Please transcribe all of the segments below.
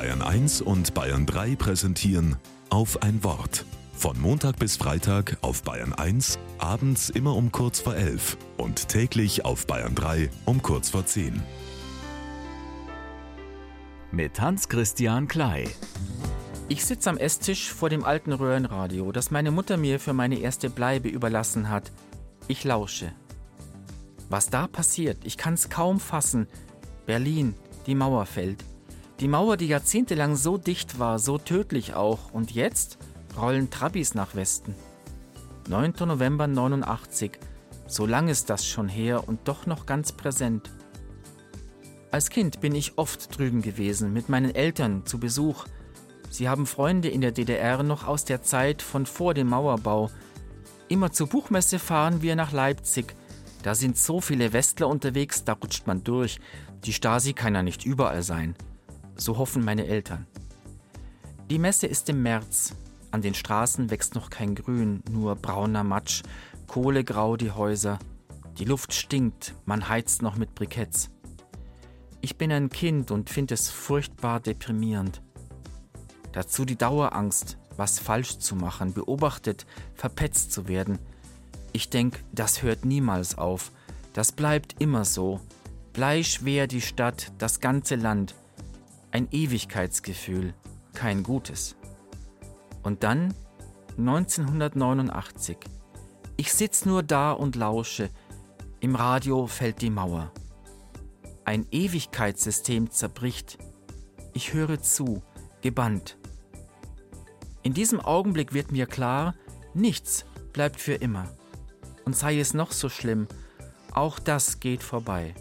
Bayern 1 und Bayern 3 präsentieren auf ein Wort. Von Montag bis Freitag auf Bayern 1, abends immer um kurz vor 11 und täglich auf Bayern 3 um kurz vor 10. Mit Hans-Christian Klei. Ich sitze am Esstisch vor dem alten Röhrenradio, das meine Mutter mir für meine erste Bleibe überlassen hat. Ich lausche. Was da passiert, ich kann's kaum fassen. Berlin, die Mauer fällt. Die Mauer, die jahrzehntelang so dicht war, so tödlich auch, und jetzt rollen Trabis nach Westen. 9. November 89, so lang ist das schon her und doch noch ganz präsent. Als Kind bin ich oft drüben gewesen, mit meinen Eltern zu Besuch. Sie haben Freunde in der DDR noch aus der Zeit von vor dem Mauerbau. Immer zur Buchmesse fahren wir nach Leipzig. Da sind so viele Westler unterwegs, da rutscht man durch. Die Stasi kann ja nicht überall sein. So hoffen meine Eltern. Die Messe ist im März. An den Straßen wächst noch kein Grün, nur brauner Matsch, kohlegrau die Häuser. Die Luft stinkt, man heizt noch mit Briketts. Ich bin ein Kind und finde es furchtbar deprimierend. Dazu die Dauerangst, was falsch zu machen, beobachtet, verpetzt zu werden. Ich denke, das hört niemals auf. Das bleibt immer so. Bleischwer die Stadt, das ganze Land ein Ewigkeitsgefühl, kein gutes. Und dann 1989. Ich sitz nur da und lausche. Im Radio fällt die Mauer. Ein Ewigkeitssystem zerbricht. Ich höre zu, gebannt. In diesem Augenblick wird mir klar, nichts bleibt für immer. Und sei es noch so schlimm, auch das geht vorbei.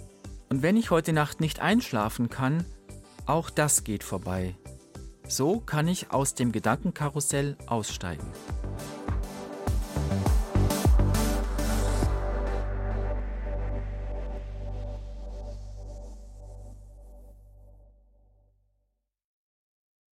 Und wenn ich heute Nacht nicht einschlafen kann, auch das geht vorbei. So kann ich aus dem Gedankenkarussell aussteigen.